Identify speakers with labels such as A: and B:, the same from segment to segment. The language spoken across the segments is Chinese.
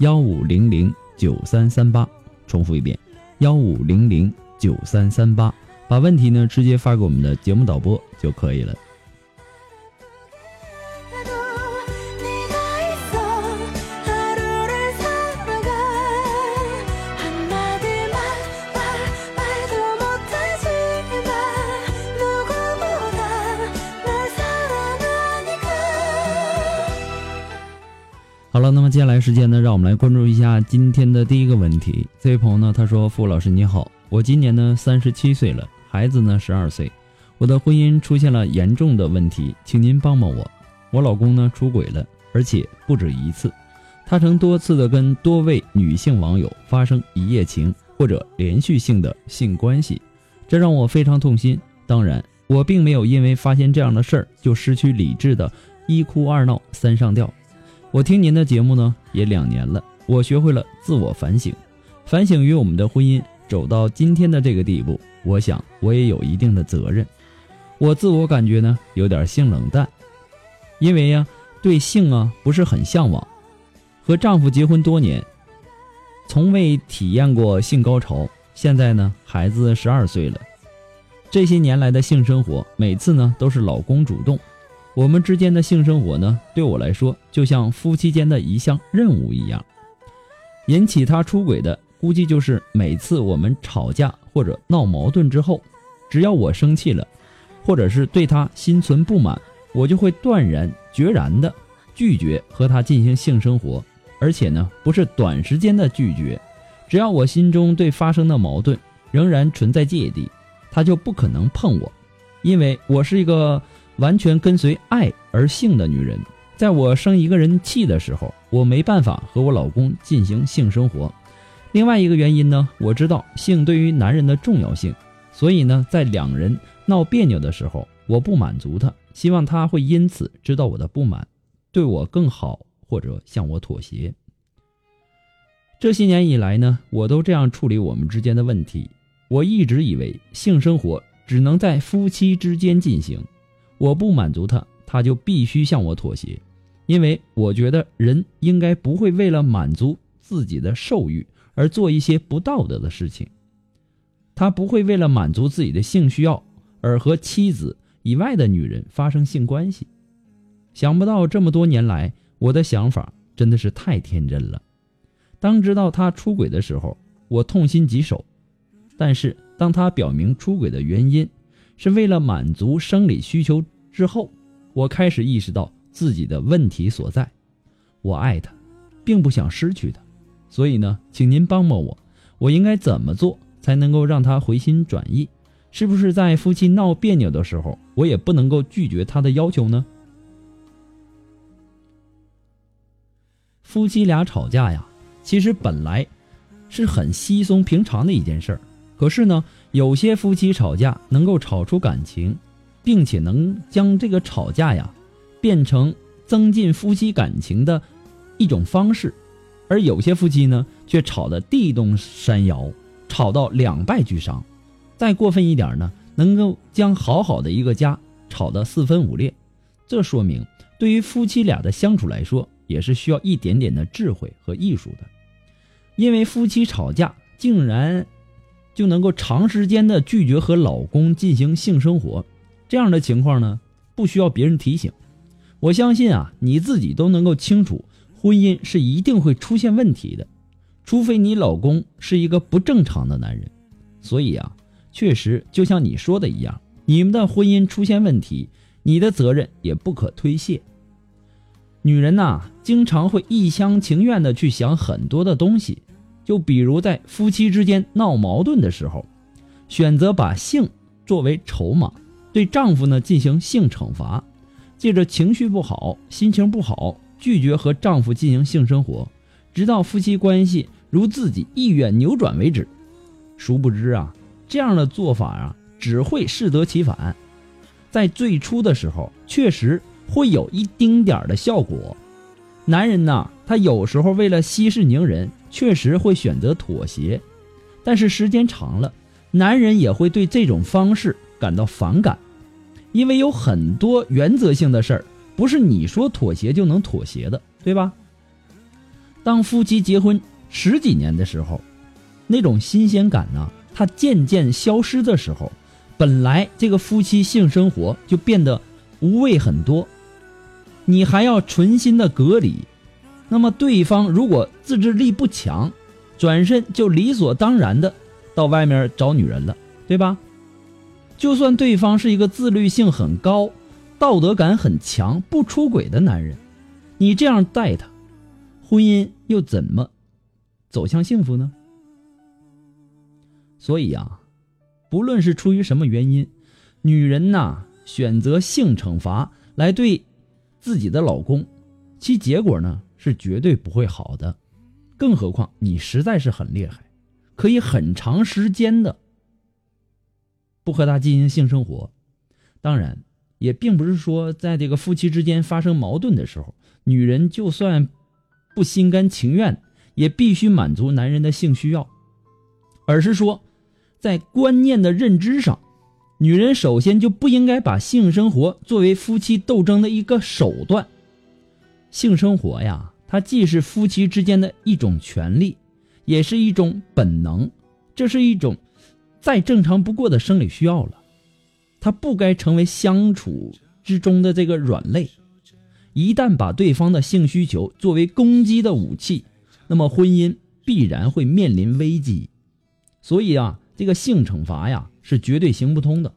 A: 幺五零零九三三八，重复一遍，幺五零零九三三八，把问题呢直接发给我们的节目导播就可以了。好了，那么接下来时间呢，让我们来关注一下今天的第一个问题。这位朋友呢，他说：“傅老师你好，我今年呢三十七岁了，孩子呢十二岁，我的婚姻出现了严重的问题，请您帮帮我。我老公呢出轨了，而且不止一次，他曾多次的跟多位女性网友发生一夜情或者连续性的性关系，这让我非常痛心。当然，我并没有因为发现这样的事儿就失去理智的一哭二闹三上吊。”我听您的节目呢，也两年了。我学会了自我反省，反省于我们的婚姻走到今天的这个地步，我想我也有一定的责任。我自我感觉呢，有点性冷淡，因为呀，对性啊不是很向往。和丈夫结婚多年，从未体验过性高潮。现在呢，孩子十二岁了，这些年来的性生活，每次呢都是老公主动。我们之间的性生活呢，对我来说就像夫妻间的一项任务一样。引起他出轨的，估计就是每次我们吵架或者闹矛盾之后，只要我生气了，或者是对他心存不满，我就会断然决然的拒绝和他进行性生活。而且呢，不是短时间的拒绝，只要我心中对发生的矛盾仍然存在芥蒂，他就不可能碰我，因为我是一个。完全跟随爱而性的女人，在我生一个人气的时候，我没办法和我老公进行性生活。另外一个原因呢，我知道性对于男人的重要性，所以呢，在两人闹别扭的时候，我不满足他，希望他会因此知道我的不满，对我更好或者向我妥协。这些年以来呢，我都这样处理我们之间的问题。我一直以为性生活只能在夫妻之间进行。我不满足他，他就必须向我妥协，因为我觉得人应该不会为了满足自己的兽欲而做一些不道德的事情。他不会为了满足自己的性需要而和妻子以外的女人发生性关系。想不到这么多年来，我的想法真的是太天真了。当知道他出轨的时候，我痛心疾首；但是当他表明出轨的原因，是为了满足生理需求之后，我开始意识到自己的问题所在。我爱他，并不想失去他，所以呢，请您帮帮我，我应该怎么做才能够让他回心转意？是不是在夫妻闹别扭的时候，我也不能够拒绝他的要求呢？夫妻俩吵架呀，其实本来是很稀松平常的一件事儿，可是呢。有些夫妻吵架能够吵出感情，并且能将这个吵架呀变成增进夫妻感情的一种方式，而有些夫妻呢却吵得地动山摇，吵到两败俱伤。再过分一点呢，能够将好好的一个家吵得四分五裂。这说明对于夫妻俩的相处来说，也是需要一点点的智慧和艺术的。因为夫妻吵架竟然。就能够长时间的拒绝和老公进行性生活，这样的情况呢，不需要别人提醒。我相信啊，你自己都能够清楚，婚姻是一定会出现问题的，除非你老公是一个不正常的男人。所以啊，确实就像你说的一样，你们的婚姻出现问题，你的责任也不可推卸。女人呐，经常会一厢情愿的去想很多的东西，就比如在夫妻之间闹矛盾的时候，选择把性作为筹码，对丈夫呢进行性惩罚，借着情绪不好、心情不好，拒绝和丈夫进行性生活，直到夫妻关系如自己意愿扭转为止。殊不知啊，这样的做法啊，只会适得其反。在最初的时候，确实。会有一丁点儿的效果，男人呐，他有时候为了息事宁人，确实会选择妥协，但是时间长了，男人也会对这种方式感到反感，因为有很多原则性的事儿，不是你说妥协就能妥协的，对吧？当夫妻结婚十几年的时候，那种新鲜感呢，它渐渐消失的时候，本来这个夫妻性生活就变得无味很多。你还要存心的隔离，那么对方如果自制力不强，转身就理所当然的到外面找女人了，对吧？就算对方是一个自律性很高、道德感很强、不出轨的男人，你这样待他，婚姻又怎么走向幸福呢？所以啊，不论是出于什么原因，女人呐选择性惩罚来对。自己的老公，其结果呢是绝对不会好的，更何况你实在是很厉害，可以很长时间的不和他进行性生活。当然，也并不是说在这个夫妻之间发生矛盾的时候，女人就算不心甘情愿，也必须满足男人的性需要，而是说，在观念的认知上。女人首先就不应该把性生活作为夫妻斗争的一个手段。性生活呀，它既是夫妻之间的一种权利，也是一种本能，这是一种再正常不过的生理需要了。它不该成为相处之中的这个软肋。一旦把对方的性需求作为攻击的武器，那么婚姻必然会面临危机。所以啊，这个性惩罚呀。是绝对行不通的，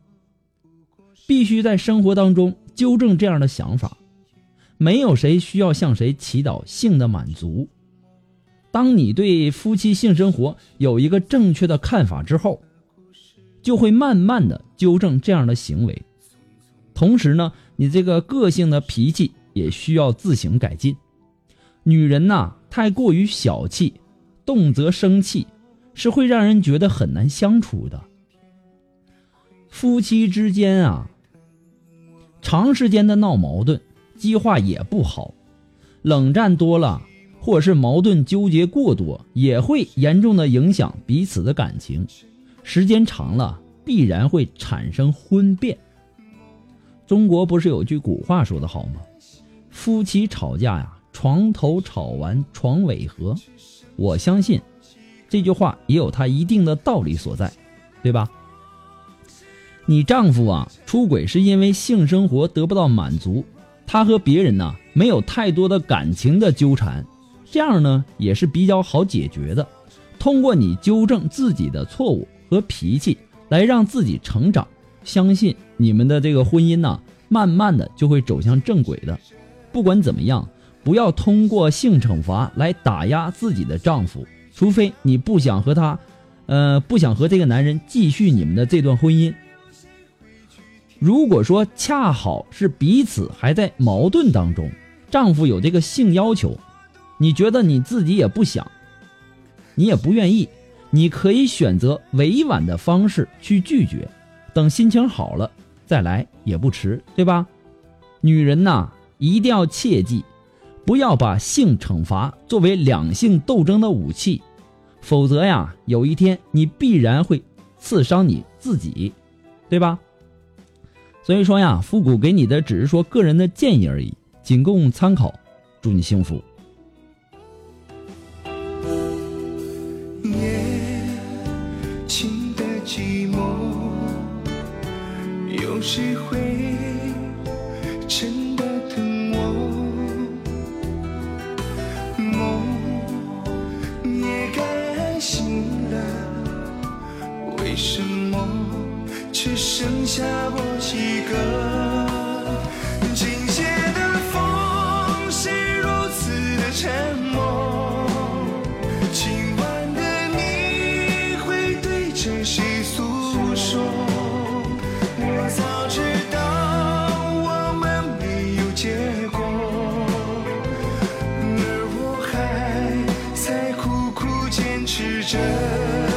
A: 必须在生活当中纠正这样的想法。没有谁需要向谁祈祷性的满足。当你对夫妻性生活有一个正确的看法之后，就会慢慢的纠正这样的行为。同时呢，你这个个性的脾气也需要自行改进。女人呐，太过于小气，动则生气，是会让人觉得很难相处的。夫妻之间啊，长时间的闹矛盾，激化也不好。冷战多了，或者是矛盾纠结过多，也会严重的影响彼此的感情。时间长了，必然会产生婚变。中国不是有句古话说的好吗？夫妻吵架呀，床头吵完床尾和。我相信这句话也有它一定的道理所在，对吧？你丈夫啊出轨是因为性生活得不到满足，他和别人呢没有太多的感情的纠缠，这样呢也是比较好解决的。通过你纠正自己的错误和脾气，来让自己成长，相信你们的这个婚姻呢，慢慢的就会走向正轨的。不管怎么样，不要通过性惩罚来打压自己的丈夫，除非你不想和他，呃，不想和这个男人继续你们的这段婚姻。如果说恰好是彼此还在矛盾当中，丈夫有这个性要求，你觉得你自己也不想，你也不愿意，你可以选择委婉的方式去拒绝，等心情好了再来也不迟，对吧？女人呐，一定要切记，不要把性惩罚作为两性斗争的武器，否则呀，有一天你必然会刺伤你自己，对吧？所以说呀复古给你的只是说个人的建议而已仅供参考祝你幸福。
B: 的寂寞有会
C: 真的疼我梦也该醒了为什么？只剩下我一个今夜的风是如此的沉默。今晚的你
B: 会
C: 对着谁诉说？我早知道我们没有结果而我还在苦苦坚持着。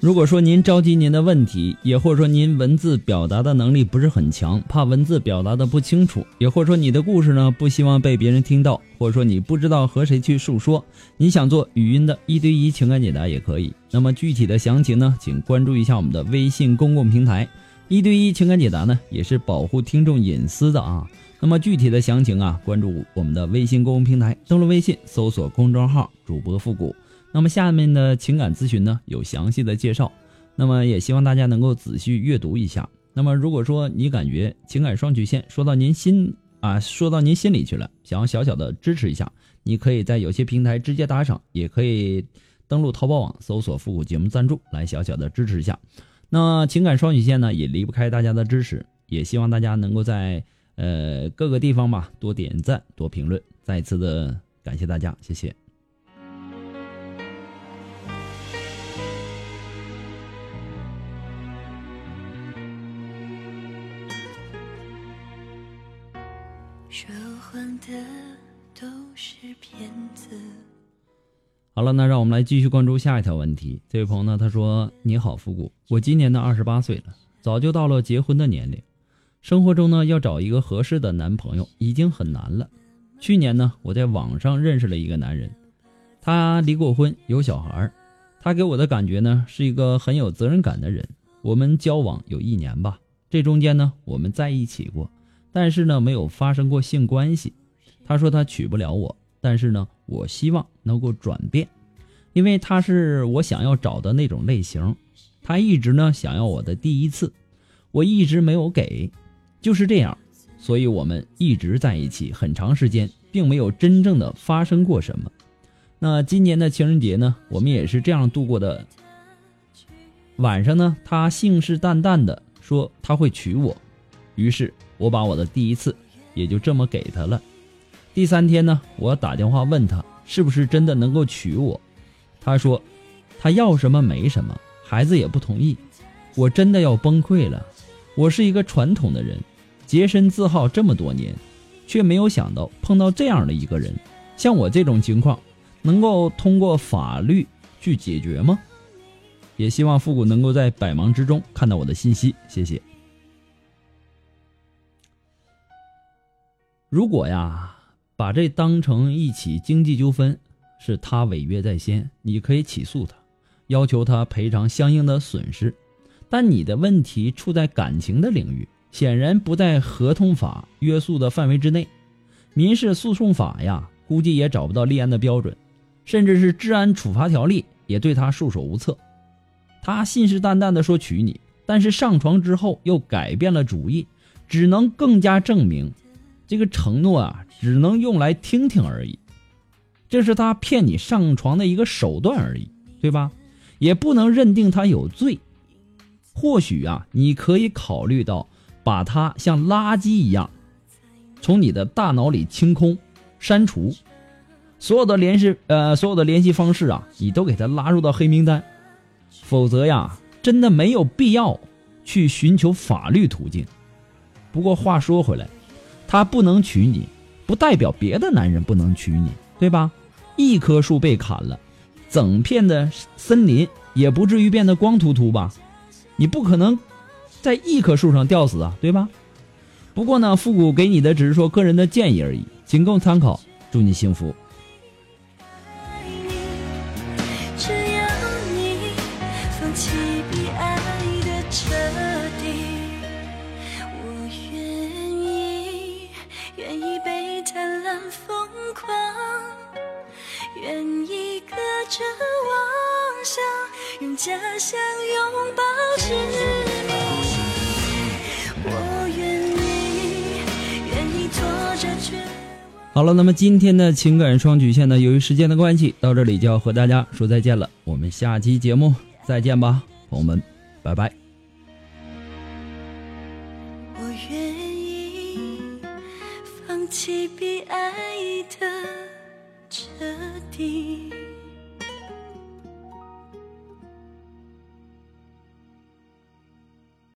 A: 如果说您着急您的问题，也或者说您文字表达的能力不是很强，怕文字表达的不清楚，也或者说你的故事呢不希望被别人听到，或者说你不知道和谁去诉说，你想做语音的一对一情感解答也可以。那么具体的详情呢，请关注一下我们的微信公共平台“一对一情感解答”呢，也是保护听众隐私的啊。那么具体的详情啊，关注我们的微信公共平台，登录微信搜索公众号“主播复古”。那么下面的情感咨询呢，有详细的介绍，那么也希望大家能够仔细阅读一下。那么如果说你感觉情感双曲线说到您心啊，说到您心里去了，想要小小的支持一下，你可以在有些平台直接打赏，也可以登录淘宝网搜索“复古节目赞助”来小小的支持一下。那情感双曲线呢，也离不开大家的支持，也希望大家能够在呃各个地方吧多点赞、多评论。再一次的感谢大家，谢谢。
B: 的都是骗子
A: 好了，那让我们来继续关注下一条问题。这位朋友呢，他说：“你好，复古，我今年呢二十八岁了，早就到了结婚的年龄。生活中呢，要找一个合适的男朋友已经很难了。去年呢，我在网上认识了一个男人，他离过婚，有小孩。他给我的感觉呢，是一个很有责任感的人。我们交往有一年吧，这中间呢，我们在一起过。”但是呢，没有发生过性关系。他说他娶不了我，但是呢，我希望能够转变，因为他是我想要找的那种类型。他一直呢想要我的第一次，我一直没有给，就是这样。所以我们一直在一起很长时间，并没有真正的发生过什么。那今年的情人节呢，我们也是这样度过的。晚上呢，他信誓旦旦的说他会娶我，于是。我把我的第一次也就这么给他了。第三天呢，我打电话问他是不是真的能够娶我，他说他要什么没什么，孩子也不同意。我真的要崩溃了。我是一个传统的人，洁身自好这么多年，却没有想到碰到这样的一个人。像我这种情况，能够通过法律去解决吗？也希望复古能够在百忙之中看到我的信息，谢谢。如果呀，把这当成一起经济纠纷，是他违约在先，你可以起诉他，要求他赔偿相应的损失。但你的问题处在感情的领域，显然不在合同法约束的范围之内。民事诉讼法呀，估计也找不到立案的标准，甚至是治安处罚条例也对他束手无策。他信誓旦旦的说娶你，但是上床之后又改变了主意，只能更加证明。这个承诺啊，只能用来听听而已，这是他骗你上床的一个手段而已，对吧？也不能认定他有罪。或许啊，你可以考虑到把他像垃圾一样从你的大脑里清空、删除，所有的联系呃，所有的联系方式啊，你都给他拉入到黑名单。否则呀，真的没有必要去寻求法律途径。不过话说回来。他不能娶你，不代表别的男人不能娶你，对吧？一棵树被砍了，整片的森林也不至于变得光秃秃吧？你不可能在一棵树上吊死啊，对吧？不过呢，复古给你的只是说个人的建议而已，仅供参考。祝你幸福。
B: 用家乡拥抱执迷，我愿意，愿意拖着绝
A: 好了，那么今天的情感双曲线呢，由于时间的关系，到这里就要和大家说再见了。我们下期节目再见吧，朋友们，拜拜。
B: 我愿意放弃比爱的彻底。